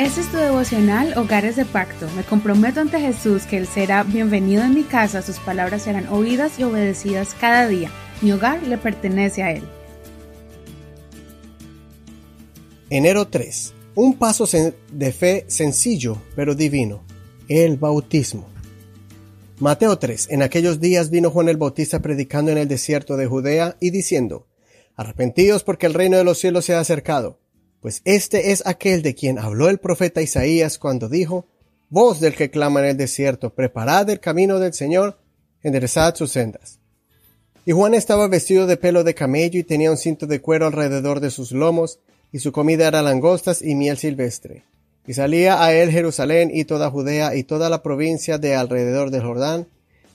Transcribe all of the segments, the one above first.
Este es tu devocional Hogares de Pacto. Me comprometo ante Jesús que Él será bienvenido en mi casa, sus palabras serán oídas y obedecidas cada día. Mi hogar le pertenece a Él. Enero 3. Un paso de fe sencillo pero divino. El bautismo. Mateo 3. En aquellos días vino Juan el Bautista predicando en el desierto de Judea y diciendo, Arrepentíos porque el reino de los cielos se ha acercado. Pues este es aquel de quien habló el profeta Isaías cuando dijo, Voz del que clama en el desierto, preparad el camino del Señor, enderezad sus sendas. Y Juan estaba vestido de pelo de camello y tenía un cinto de cuero alrededor de sus lomos, y su comida era langostas y miel silvestre. Y salía a él Jerusalén y toda Judea y toda la provincia de alrededor del Jordán,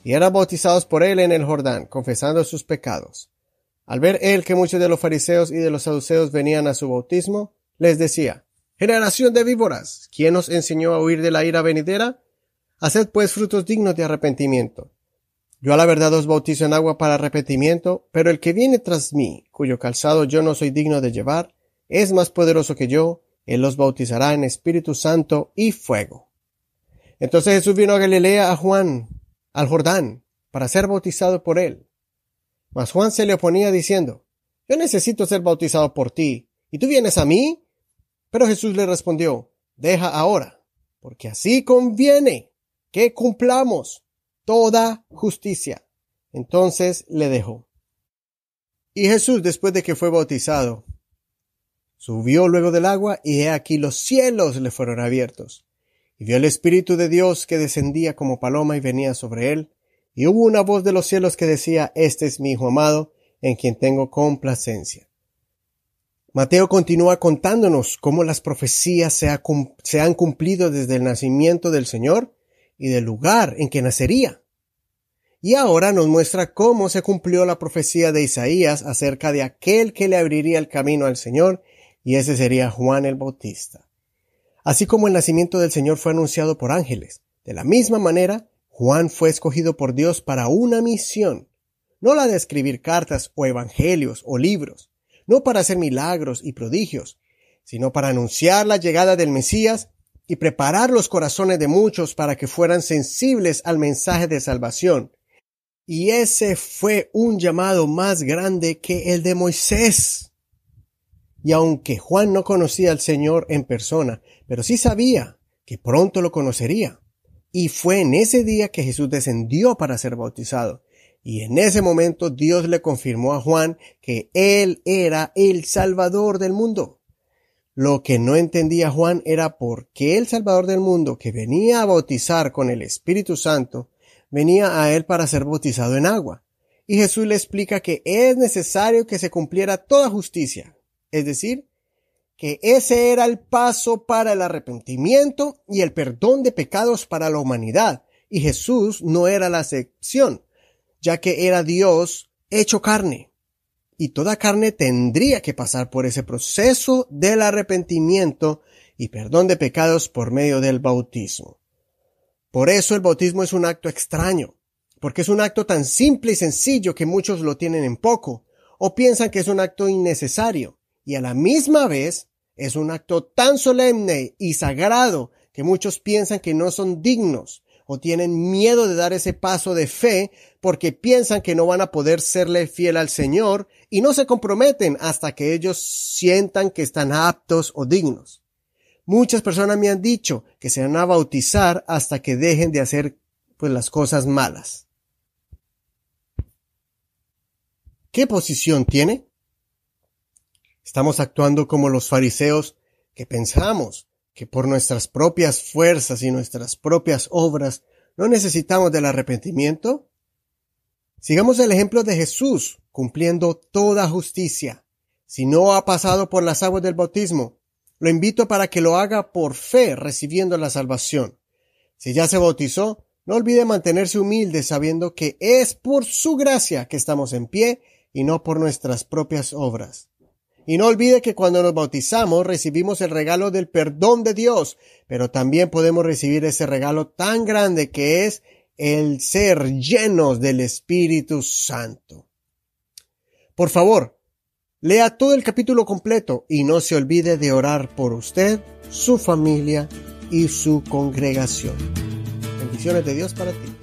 y eran bautizados por él en el Jordán, confesando sus pecados. Al ver él que muchos de los fariseos y de los saduceos venían a su bautismo, les decía, Generación de víboras, ¿quién os enseñó a huir de la ira venidera? Haced pues frutos dignos de arrepentimiento. Yo a la verdad os bautizo en agua para arrepentimiento, pero el que viene tras mí, cuyo calzado yo no soy digno de llevar, es más poderoso que yo, él los bautizará en Espíritu Santo y fuego. Entonces Jesús vino a Galilea a Juan, al Jordán, para ser bautizado por él. Mas Juan se le oponía diciendo, Yo necesito ser bautizado por ti, ¿y tú vienes a mí? Pero Jesús le respondió, Deja ahora, porque así conviene que cumplamos toda justicia. Entonces le dejó. Y Jesús, después de que fue bautizado, subió luego del agua, y he aquí los cielos le fueron abiertos. Y vio el Espíritu de Dios que descendía como paloma y venía sobre él, y hubo una voz de los cielos que decía, Este es mi Hijo amado, en quien tengo complacencia. Mateo continúa contándonos cómo las profecías se, han cumplido desde el nacimiento del Señor y del lugar en que nacería. Y ahora nos muestra cómo se cumplió la profecía de Isaías acerca de aquel que le abriría el camino al Señor, y ese sería Juan el Bautista. Así como el nacimiento del Señor fue anunciado por ángeles, de la misma manera, Juan fue escogido por Dios para una misión, no la de escribir cartas o evangelios o libros, no para hacer milagros y prodigios, sino para anunciar la llegada del Mesías y preparar los corazones de muchos para que fueran sensibles al mensaje de salvación. Y ese fue un llamado más grande que el de Moisés. Y aunque Juan no conocía al Señor en persona, pero sí sabía que pronto lo conocería. Y fue en ese día que Jesús descendió para ser bautizado. Y en ese momento Dios le confirmó a Juan que Él era el Salvador del mundo. Lo que no entendía Juan era por qué el Salvador del mundo, que venía a bautizar con el Espíritu Santo, venía a Él para ser bautizado en agua. Y Jesús le explica que es necesario que se cumpliera toda justicia, es decir, que ese era el paso para el arrepentimiento y el perdón de pecados para la humanidad, y Jesús no era la excepción, ya que era Dios hecho carne. Y toda carne tendría que pasar por ese proceso del arrepentimiento y perdón de pecados por medio del bautismo. Por eso el bautismo es un acto extraño, porque es un acto tan simple y sencillo que muchos lo tienen en poco, o piensan que es un acto innecesario y a la misma vez es un acto tan solemne y sagrado que muchos piensan que no son dignos o tienen miedo de dar ese paso de fe porque piensan que no van a poder serle fiel al Señor y no se comprometen hasta que ellos sientan que están aptos o dignos. Muchas personas me han dicho que se van a bautizar hasta que dejen de hacer pues las cosas malas. ¿Qué posición tiene? Estamos actuando como los fariseos que pensamos que por nuestras propias fuerzas y nuestras propias obras no necesitamos del arrepentimiento. Sigamos el ejemplo de Jesús cumpliendo toda justicia. Si no ha pasado por las aguas del bautismo, lo invito para que lo haga por fe recibiendo la salvación. Si ya se bautizó, no olvide mantenerse humilde sabiendo que es por su gracia que estamos en pie y no por nuestras propias obras. Y no olvide que cuando nos bautizamos recibimos el regalo del perdón de Dios, pero también podemos recibir ese regalo tan grande que es el ser llenos del Espíritu Santo. Por favor, Lea todo el capítulo completo y no se olvide de orar por usted, su familia y su congregación. Bendiciones de Dios para ti.